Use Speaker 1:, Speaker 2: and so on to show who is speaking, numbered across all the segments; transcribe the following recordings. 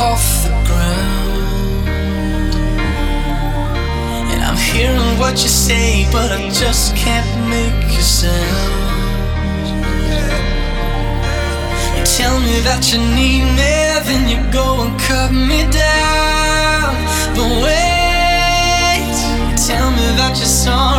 Speaker 1: off the ground. And I'm hearing what you say, but I just can't make a sound. You tell me that you need me, then you go and cut me down. But wait, you tell me that you're sorry.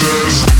Speaker 1: Says